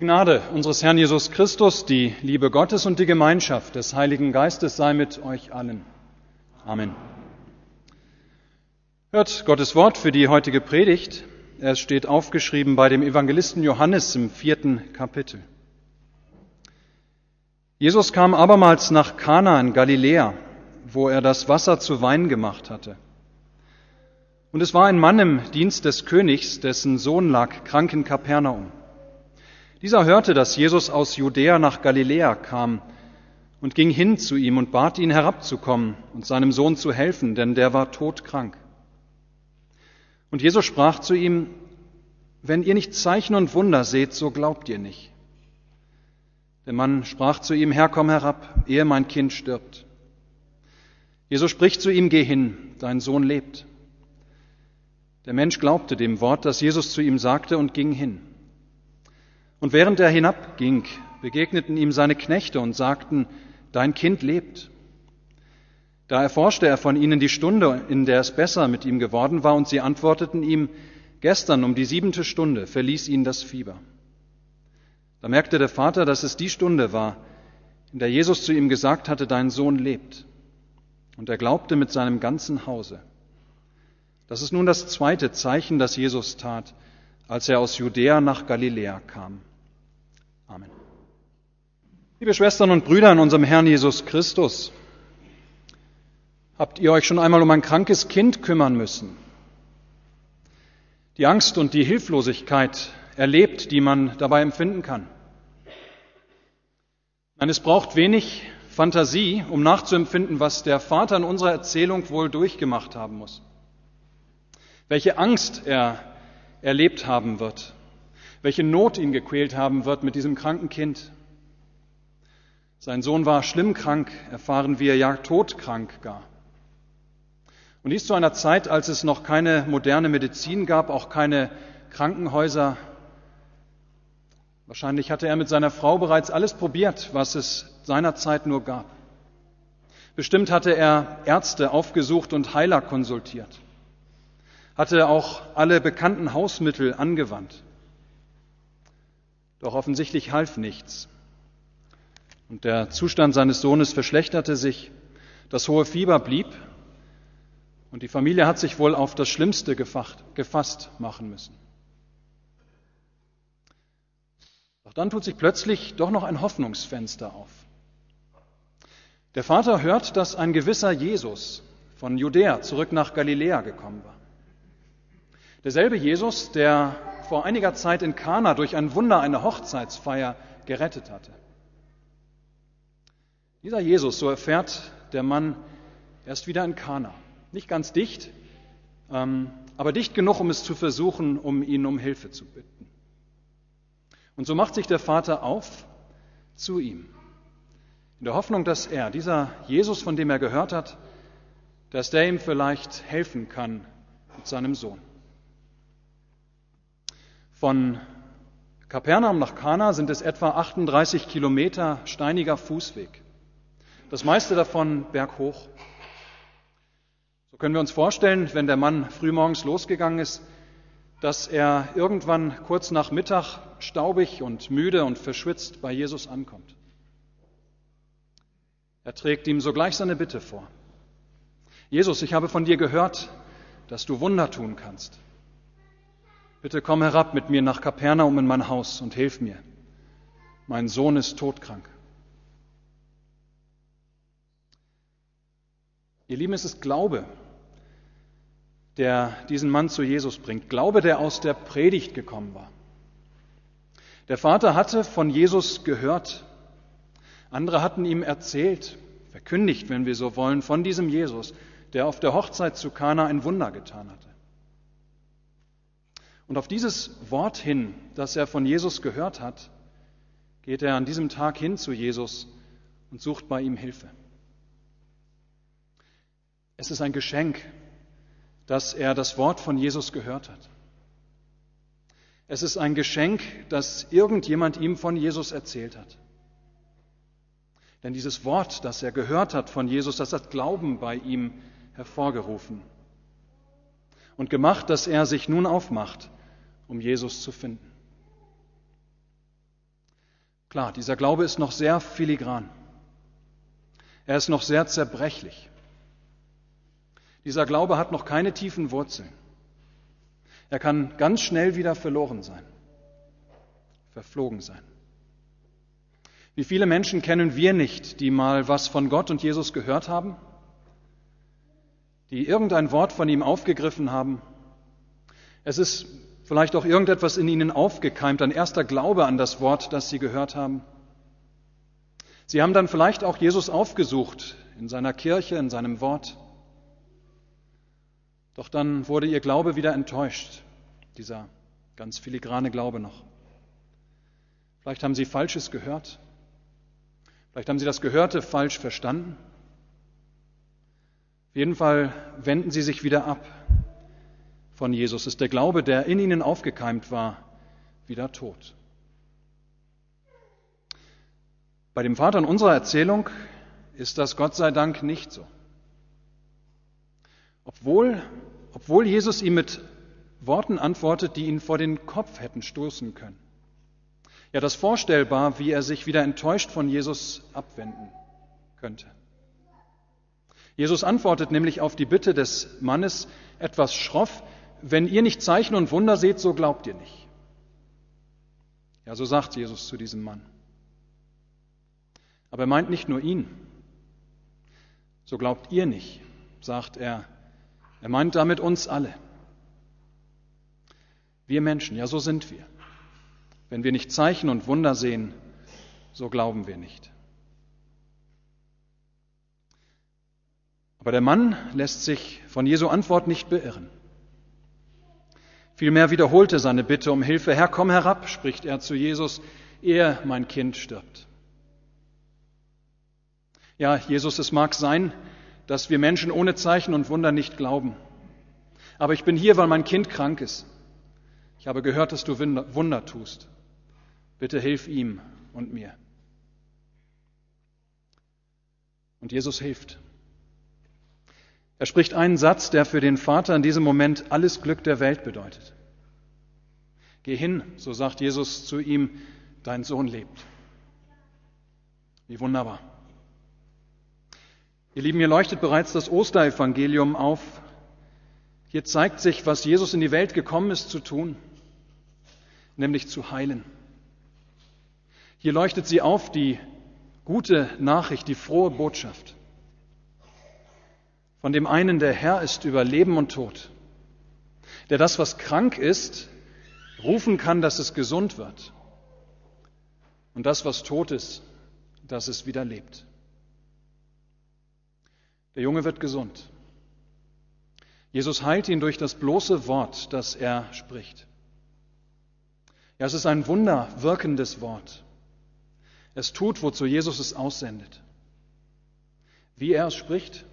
Die Gnade unseres Herrn Jesus Christus, die Liebe Gottes und die Gemeinschaft des Heiligen Geistes sei mit euch allen. Amen. Hört Gottes Wort für die heutige Predigt. Es steht aufgeschrieben bei dem Evangelisten Johannes im vierten Kapitel. Jesus kam abermals nach Kana in Galiläa, wo er das Wasser zu Wein gemacht hatte. Und es war ein Mann im Dienst des Königs, dessen Sohn lag krank in Kapernaum. Dieser hörte, dass Jesus aus Judäa nach Galiläa kam und ging hin zu ihm und bat ihn herabzukommen und seinem Sohn zu helfen, denn der war todkrank. Und Jesus sprach zu ihm, wenn ihr nicht Zeichen und Wunder seht, so glaubt ihr nicht. Der Mann sprach zu ihm, Herr, komm herab, ehe mein Kind stirbt. Jesus spricht zu ihm, geh hin, dein Sohn lebt. Der Mensch glaubte dem Wort, das Jesus zu ihm sagte, und ging hin. Und während er hinabging, begegneten ihm seine Knechte und sagten, Dein Kind lebt. Da erforschte er von ihnen die Stunde, in der es besser mit ihm geworden war, und sie antworteten ihm, Gestern um die siebente Stunde verließ ihn das Fieber. Da merkte der Vater, dass es die Stunde war, in der Jesus zu ihm gesagt hatte, Dein Sohn lebt. Und er glaubte mit seinem ganzen Hause. Das ist nun das zweite Zeichen, das Jesus tat, als er aus Judäa nach Galiläa kam. Amen. Liebe Schwestern und Brüder in unserem Herrn Jesus Christus, habt ihr euch schon einmal um ein krankes Kind kümmern müssen? Die Angst und die Hilflosigkeit erlebt, die man dabei empfinden kann. Nein, es braucht wenig Fantasie, um nachzuempfinden, was der Vater in unserer Erzählung wohl durchgemacht haben muss welche Angst er erlebt haben wird, welche Not ihn gequält haben wird mit diesem kranken Kind. Sein Sohn war schlimm krank, erfahren wir, ja todkrank gar. Und dies zu einer Zeit, als es noch keine moderne Medizin gab, auch keine Krankenhäuser. Wahrscheinlich hatte er mit seiner Frau bereits alles probiert, was es seinerzeit nur gab. Bestimmt hatte er Ärzte aufgesucht und Heiler konsultiert hatte auch alle bekannten Hausmittel angewandt. Doch offensichtlich half nichts. Und der Zustand seines Sohnes verschlechterte sich, das hohe Fieber blieb und die Familie hat sich wohl auf das Schlimmste gefasst machen müssen. Doch dann tut sich plötzlich doch noch ein Hoffnungsfenster auf. Der Vater hört, dass ein gewisser Jesus von Judäa zurück nach Galiläa gekommen war. Derselbe Jesus, der vor einiger Zeit in Kana durch ein Wunder eine Hochzeitsfeier gerettet hatte. Dieser Jesus, so erfährt der Mann, er ist wieder in Kana. Nicht ganz dicht, ähm, aber dicht genug, um es zu versuchen, um ihn um Hilfe zu bitten. Und so macht sich der Vater auf zu ihm, in der Hoffnung, dass er, dieser Jesus, von dem er gehört hat, dass der ihm vielleicht helfen kann mit seinem Sohn. Von Kapernaum nach Kana sind es etwa 38 Kilometer steiniger Fußweg. Das meiste davon berghoch. So können wir uns vorstellen, wenn der Mann frühmorgens losgegangen ist, dass er irgendwann kurz nach Mittag staubig und müde und verschwitzt bei Jesus ankommt. Er trägt ihm sogleich seine Bitte vor. Jesus, ich habe von dir gehört, dass du Wunder tun kannst. Bitte komm herab mit mir nach Kapernaum in mein Haus und hilf mir. Mein Sohn ist todkrank. Ihr Lieben, es ist Glaube, der diesen Mann zu Jesus bringt. Glaube, der aus der Predigt gekommen war. Der Vater hatte von Jesus gehört. Andere hatten ihm erzählt, verkündigt, wenn wir so wollen, von diesem Jesus, der auf der Hochzeit zu Kana ein Wunder getan hatte. Und auf dieses Wort hin, das er von Jesus gehört hat, geht er an diesem Tag hin zu Jesus und sucht bei ihm Hilfe. Es ist ein Geschenk, dass er das Wort von Jesus gehört hat. Es ist ein Geschenk, dass irgendjemand ihm von Jesus erzählt hat. Denn dieses Wort, das er gehört hat von Jesus, das hat Glauben bei ihm hervorgerufen und gemacht, dass er sich nun aufmacht, um Jesus zu finden. Klar, dieser Glaube ist noch sehr filigran. Er ist noch sehr zerbrechlich. Dieser Glaube hat noch keine tiefen Wurzeln. Er kann ganz schnell wieder verloren sein, verflogen sein. Wie viele Menschen kennen wir nicht, die mal was von Gott und Jesus gehört haben, die irgendein Wort von ihm aufgegriffen haben. Es ist vielleicht auch irgendetwas in ihnen aufgekeimt, ein erster Glaube an das Wort, das sie gehört haben. Sie haben dann vielleicht auch Jesus aufgesucht in seiner Kirche, in seinem Wort. Doch dann wurde ihr Glaube wieder enttäuscht, dieser ganz filigrane Glaube noch. Vielleicht haben sie Falsches gehört. Vielleicht haben sie das Gehörte falsch verstanden. Auf jeden Fall wenden sie sich wieder ab von Jesus. Ist der Glaube, der in ihnen aufgekeimt war, wieder tot. Bei dem Vater in unserer Erzählung ist das Gott sei Dank nicht so. Obwohl, obwohl Jesus ihm mit Worten antwortet, die ihn vor den Kopf hätten stoßen können. Ja, das vorstellbar, wie er sich wieder enttäuscht von Jesus abwenden könnte. Jesus antwortet nämlich auf die Bitte des Mannes etwas schroff, wenn ihr nicht Zeichen und Wunder seht, so glaubt ihr nicht. Ja, so sagt Jesus zu diesem Mann. Aber er meint nicht nur ihn. So glaubt ihr nicht, sagt er. Er meint damit uns alle. Wir Menschen, ja, so sind wir. Wenn wir nicht Zeichen und Wunder sehen, so glauben wir nicht. Aber der Mann lässt sich von Jesu Antwort nicht beirren. Vielmehr wiederholte seine Bitte um Hilfe. Herr, komm herab, spricht er zu Jesus, ehe mein Kind stirbt. Ja, Jesus, es mag sein, dass wir Menschen ohne Zeichen und Wunder nicht glauben. Aber ich bin hier, weil mein Kind krank ist. Ich habe gehört, dass du Wunder tust. Bitte hilf ihm und mir. Und Jesus hilft. Er spricht einen Satz, der für den Vater in diesem Moment alles Glück der Welt bedeutet. Geh hin, so sagt Jesus zu ihm, dein Sohn lebt. Wie wunderbar. Ihr Lieben, hier leuchtet bereits das Osterevangelium auf. Hier zeigt sich, was Jesus in die Welt gekommen ist zu tun, nämlich zu heilen. Hier leuchtet sie auf, die gute Nachricht, die frohe Botschaft. Von dem einen, der Herr ist über Leben und Tod, der das, was krank ist, rufen kann, dass es gesund wird. Und das, was tot ist, dass es wieder lebt. Der Junge wird gesund. Jesus heilt ihn durch das bloße Wort, das er spricht. Ja, es ist ein wunderwirkendes Wort. Es tut, wozu Jesus es aussendet. Wie er es spricht,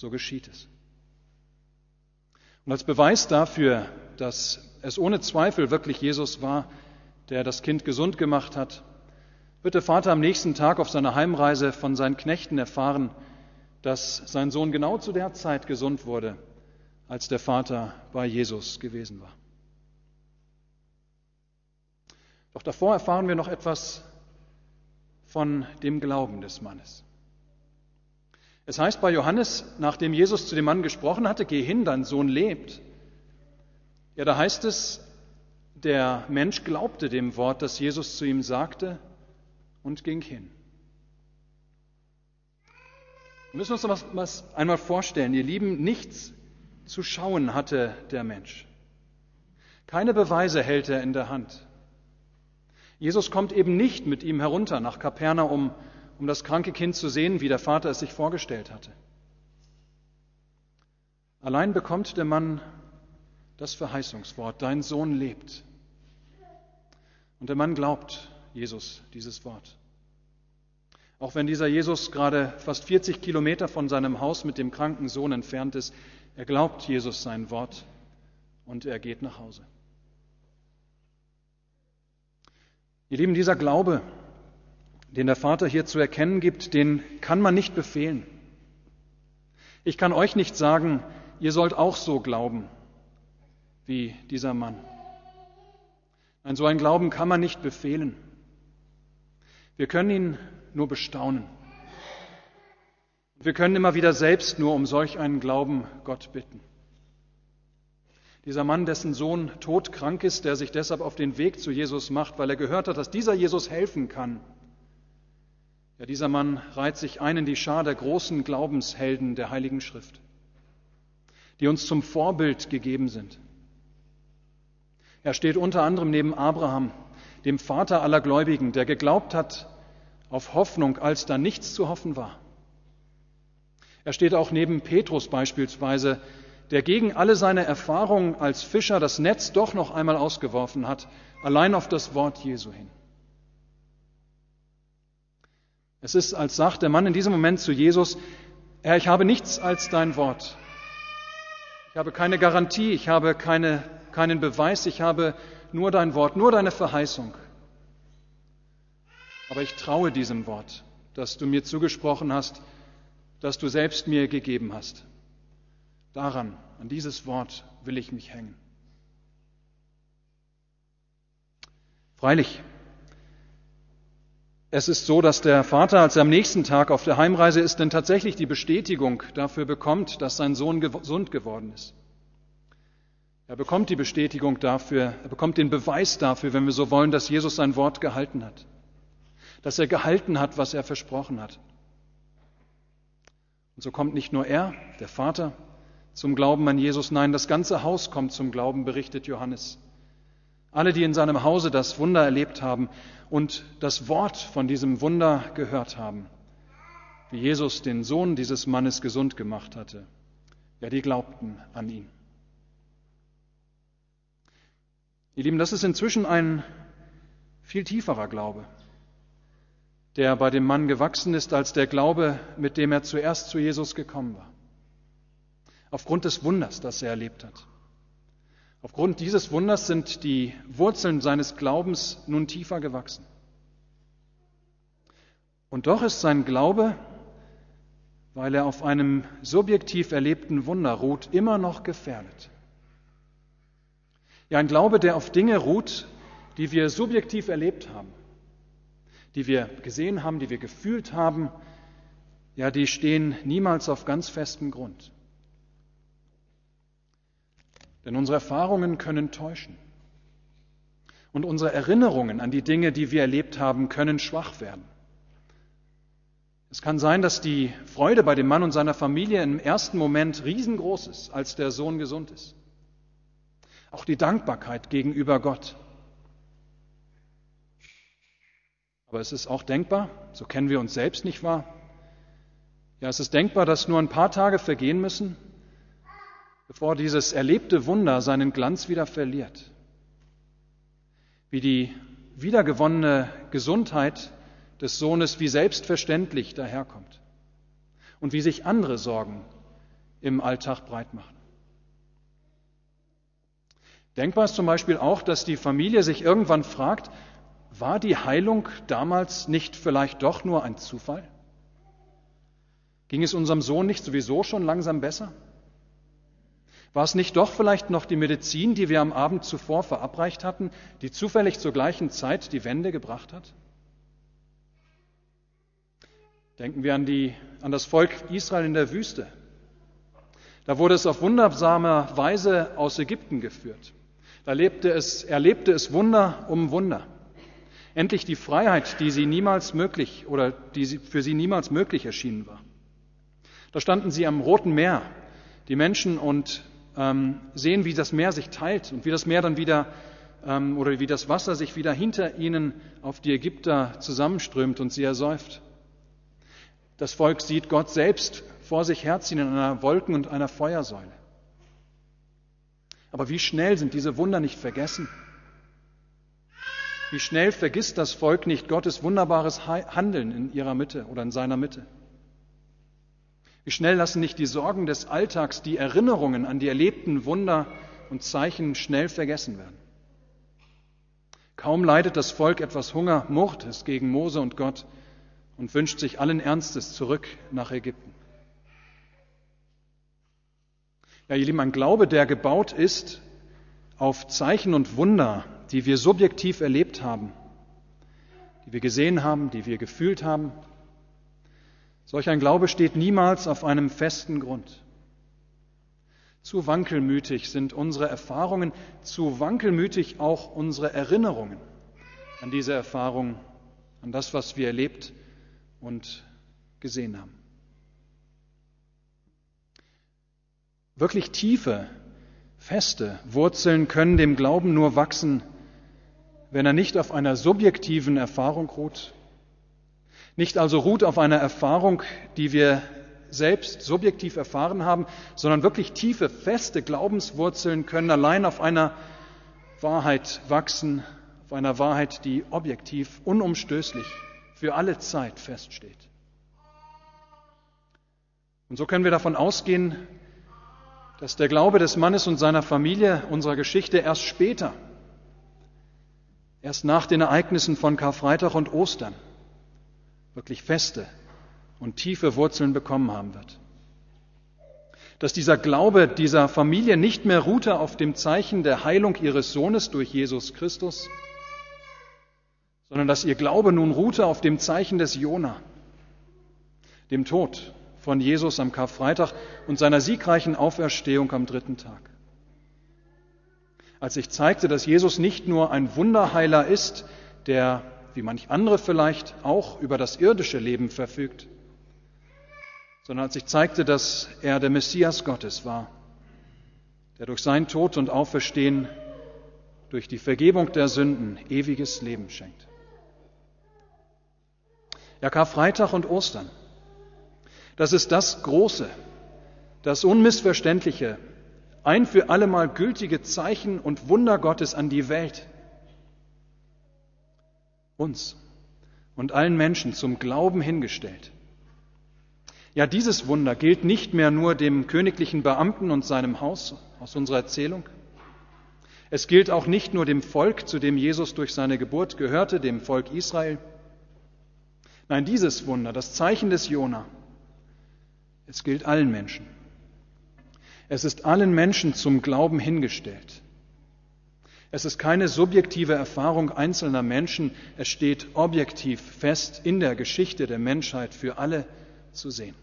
so geschieht es. Und als Beweis dafür, dass es ohne Zweifel wirklich Jesus war, der das Kind gesund gemacht hat, wird der Vater am nächsten Tag auf seiner Heimreise von seinen Knechten erfahren, dass sein Sohn genau zu der Zeit gesund wurde, als der Vater bei Jesus gewesen war. Doch davor erfahren wir noch etwas von dem Glauben des Mannes. Es heißt bei Johannes, nachdem Jesus zu dem Mann gesprochen hatte, geh hin, dein Sohn lebt. Ja, da heißt es, der Mensch glaubte dem Wort, das Jesus zu ihm sagte und ging hin. Wir müssen uns das was einmal vorstellen, ihr Lieben, nichts zu schauen hatte der Mensch. Keine Beweise hält er in der Hand. Jesus kommt eben nicht mit ihm herunter nach Kapernaum, um das kranke Kind zu sehen, wie der Vater es sich vorgestellt hatte. Allein bekommt der Mann das Verheißungswort, dein Sohn lebt. Und der Mann glaubt Jesus dieses Wort. Auch wenn dieser Jesus gerade fast 40 Kilometer von seinem Haus mit dem kranken Sohn entfernt ist, er glaubt Jesus sein Wort und er geht nach Hause. Ihr Lieben, dieser Glaube, den der Vater hier zu erkennen gibt, den kann man nicht befehlen. Ich kann euch nicht sagen, ihr sollt auch so glauben wie dieser Mann. Nein, so ein Glauben kann man nicht befehlen. Wir können ihn nur bestaunen. Wir können immer wieder selbst nur um solch einen Glauben Gott bitten. Dieser Mann, dessen Sohn todkrank ist, der sich deshalb auf den Weg zu Jesus macht, weil er gehört hat, dass dieser Jesus helfen kann. Ja, dieser Mann reiht sich ein in die Schar der großen Glaubenshelden der Heiligen Schrift, die uns zum Vorbild gegeben sind. Er steht unter anderem neben Abraham, dem Vater aller Gläubigen, der geglaubt hat auf Hoffnung, als da nichts zu hoffen war. Er steht auch neben Petrus beispielsweise, der gegen alle seine Erfahrungen als Fischer das Netz doch noch einmal ausgeworfen hat, allein auf das Wort Jesu hin. Es ist, als sagt der Mann in diesem Moment zu Jesus, Herr, ich habe nichts als dein Wort. Ich habe keine Garantie, ich habe keine, keinen Beweis, ich habe nur dein Wort, nur deine Verheißung. Aber ich traue diesem Wort, das du mir zugesprochen hast, das du selbst mir gegeben hast. Daran, an dieses Wort will ich mich hängen. Freilich, es ist so, dass der Vater, als er am nächsten Tag auf der Heimreise ist, denn tatsächlich die Bestätigung dafür bekommt, dass sein Sohn gesund geworden ist. Er bekommt die Bestätigung dafür, er bekommt den Beweis dafür, wenn wir so wollen, dass Jesus sein Wort gehalten hat, dass er gehalten hat, was er versprochen hat. Und so kommt nicht nur er, der Vater, zum Glauben an Jesus, nein, das ganze Haus kommt zum Glauben, berichtet Johannes. Alle, die in seinem Hause das Wunder erlebt haben und das Wort von diesem Wunder gehört haben, wie Jesus den Sohn dieses Mannes gesund gemacht hatte, ja, die glaubten an ihn. Ihr Lieben, das ist inzwischen ein viel tieferer Glaube der bei dem Mann gewachsen ist als der Glaube, mit dem er zuerst zu Jesus gekommen war. Aufgrund des Wunders, das er erlebt hat. Aufgrund dieses Wunders sind die Wurzeln seines Glaubens nun tiefer gewachsen. Und doch ist sein Glaube, weil er auf einem subjektiv erlebten Wunder ruht, immer noch gefährdet. Ja, ein Glaube, der auf Dinge ruht, die wir subjektiv erlebt haben die wir gesehen haben, die wir gefühlt haben, ja, die stehen niemals auf ganz festem Grund. Denn unsere Erfahrungen können täuschen. Und unsere Erinnerungen an die Dinge, die wir erlebt haben, können schwach werden. Es kann sein, dass die Freude bei dem Mann und seiner Familie im ersten Moment riesengroß ist, als der Sohn gesund ist. Auch die Dankbarkeit gegenüber Gott. Aber es ist auch denkbar, so kennen wir uns selbst nicht wahr? Ja, es ist denkbar, dass nur ein paar Tage vergehen müssen, bevor dieses erlebte Wunder seinen Glanz wieder verliert. Wie die wiedergewonnene Gesundheit des Sohnes wie selbstverständlich daherkommt und wie sich andere Sorgen im Alltag breit machen. Denkbar ist zum Beispiel auch, dass die Familie sich irgendwann fragt, war die Heilung damals nicht vielleicht doch nur ein Zufall? Ging es unserem Sohn nicht sowieso schon langsam besser? War es nicht doch vielleicht noch die Medizin, die wir am Abend zuvor verabreicht hatten, die zufällig zur gleichen Zeit die Wende gebracht hat? Denken wir an, die, an das Volk Israel in der Wüste. Da wurde es auf wundersame Weise aus Ägypten geführt. Da lebte es, erlebte es Wunder um Wunder. Endlich die Freiheit, die sie niemals möglich oder die für sie niemals möglich erschienen war. Da standen sie am Roten Meer, die Menschen, und ähm, sehen, wie das Meer sich teilt und wie das Meer dann wieder ähm, oder wie das Wasser sich wieder hinter ihnen auf die Ägypter zusammenströmt und sie ersäuft. Das Volk sieht Gott selbst vor sich herziehen in einer Wolken- und einer Feuersäule. Aber wie schnell sind diese Wunder nicht vergessen? Wie schnell vergisst das Volk nicht Gottes wunderbares Handeln in ihrer Mitte oder in seiner Mitte? Wie schnell lassen nicht die Sorgen des Alltags die Erinnerungen an die erlebten Wunder und Zeichen schnell vergessen werden? Kaum leidet das Volk etwas Hunger, murrt es gegen Mose und Gott und wünscht sich allen Ernstes zurück nach Ägypten. Ja, ihr Lieben, ein Glaube, der gebaut ist auf Zeichen und Wunder, die wir subjektiv erlebt haben, die wir gesehen haben, die wir gefühlt haben. Solch ein Glaube steht niemals auf einem festen Grund. Zu wankelmütig sind unsere Erfahrungen, zu wankelmütig auch unsere Erinnerungen an diese Erfahrung, an das, was wir erlebt und gesehen haben. Wirklich tiefe, feste Wurzeln können dem Glauben nur wachsen, wenn er nicht auf einer subjektiven Erfahrung ruht, nicht also ruht auf einer Erfahrung, die wir selbst subjektiv erfahren haben, sondern wirklich tiefe, feste Glaubenswurzeln können allein auf einer Wahrheit wachsen, auf einer Wahrheit, die objektiv, unumstößlich für alle Zeit feststeht. Und so können wir davon ausgehen, dass der Glaube des Mannes und seiner Familie unserer Geschichte erst später, erst nach den Ereignissen von Karfreitag und Ostern, wirklich feste und tiefe Wurzeln bekommen haben wird. Dass dieser Glaube dieser Familie nicht mehr ruhte auf dem Zeichen der Heilung ihres Sohnes durch Jesus Christus, sondern dass ihr Glaube nun ruhte auf dem Zeichen des Jona, dem Tod von Jesus am Karfreitag und seiner siegreichen Auferstehung am dritten Tag. Als sich zeigte, dass Jesus nicht nur ein Wunderheiler ist, der, wie manch andere vielleicht, auch über das irdische Leben verfügt, sondern als sich zeigte, dass er der Messias Gottes war, der durch sein Tod und Auferstehen, durch die Vergebung der Sünden ewiges Leben schenkt. Ja, Karfreitag und Ostern, das ist das Große, das Unmissverständliche, ein für allemal gültige Zeichen und Wunder Gottes an die Welt, uns und allen Menschen zum Glauben hingestellt. Ja, dieses Wunder gilt nicht mehr nur dem königlichen Beamten und seinem Haus aus unserer Erzählung. Es gilt auch nicht nur dem Volk, zu dem Jesus durch seine Geburt gehörte, dem Volk Israel. Nein, dieses Wunder, das Zeichen des Jona, es gilt allen Menschen. Es ist allen Menschen zum Glauben hingestellt. Es ist keine subjektive Erfahrung einzelner Menschen, es steht objektiv fest in der Geschichte der Menschheit für alle zu sehen.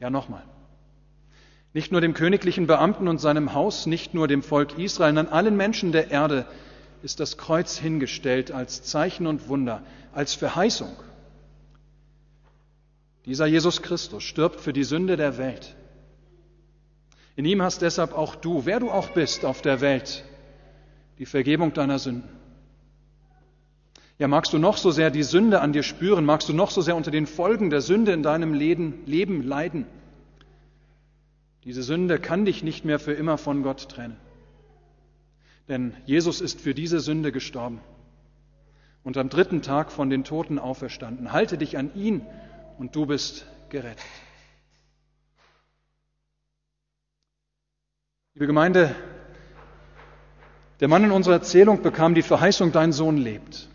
Ja, nochmal. Nicht nur dem königlichen Beamten und seinem Haus, nicht nur dem Volk Israel, an allen Menschen der Erde ist das Kreuz hingestellt als Zeichen und Wunder, als Verheißung. Dieser Jesus Christus stirbt für die Sünde der Welt. In ihm hast deshalb auch du, wer du auch bist auf der Welt, die Vergebung deiner Sünden. Ja, magst du noch so sehr die Sünde an dir spüren, magst du noch so sehr unter den Folgen der Sünde in deinem Leben, leiden. Diese Sünde kann dich nicht mehr für immer von Gott trennen. Denn Jesus ist für diese Sünde gestorben und am dritten Tag von den Toten auferstanden. Halte dich an ihn und du bist gerettet. Liebe Gemeinde, der Mann in unserer Erzählung bekam die Verheißung, dein Sohn lebt.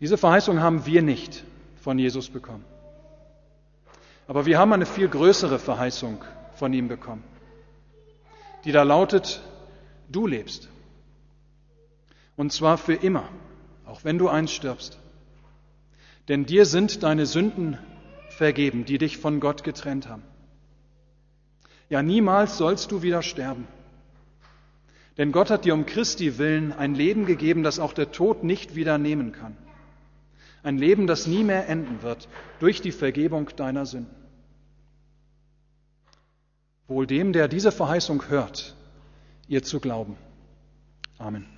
Diese Verheißung haben wir nicht von Jesus bekommen. Aber wir haben eine viel größere Verheißung von ihm bekommen, die da lautet, du lebst. Und zwar für immer, auch wenn du einst stirbst. Denn dir sind deine Sünden vergeben, die dich von Gott getrennt haben. Ja, niemals sollst du wieder sterben. Denn Gott hat dir um Christi willen ein Leben gegeben, das auch der Tod nicht wieder nehmen kann. Ein Leben, das nie mehr enden wird durch die Vergebung deiner Sünden. Wohl dem, der diese Verheißung hört, ihr zu glauben. Amen.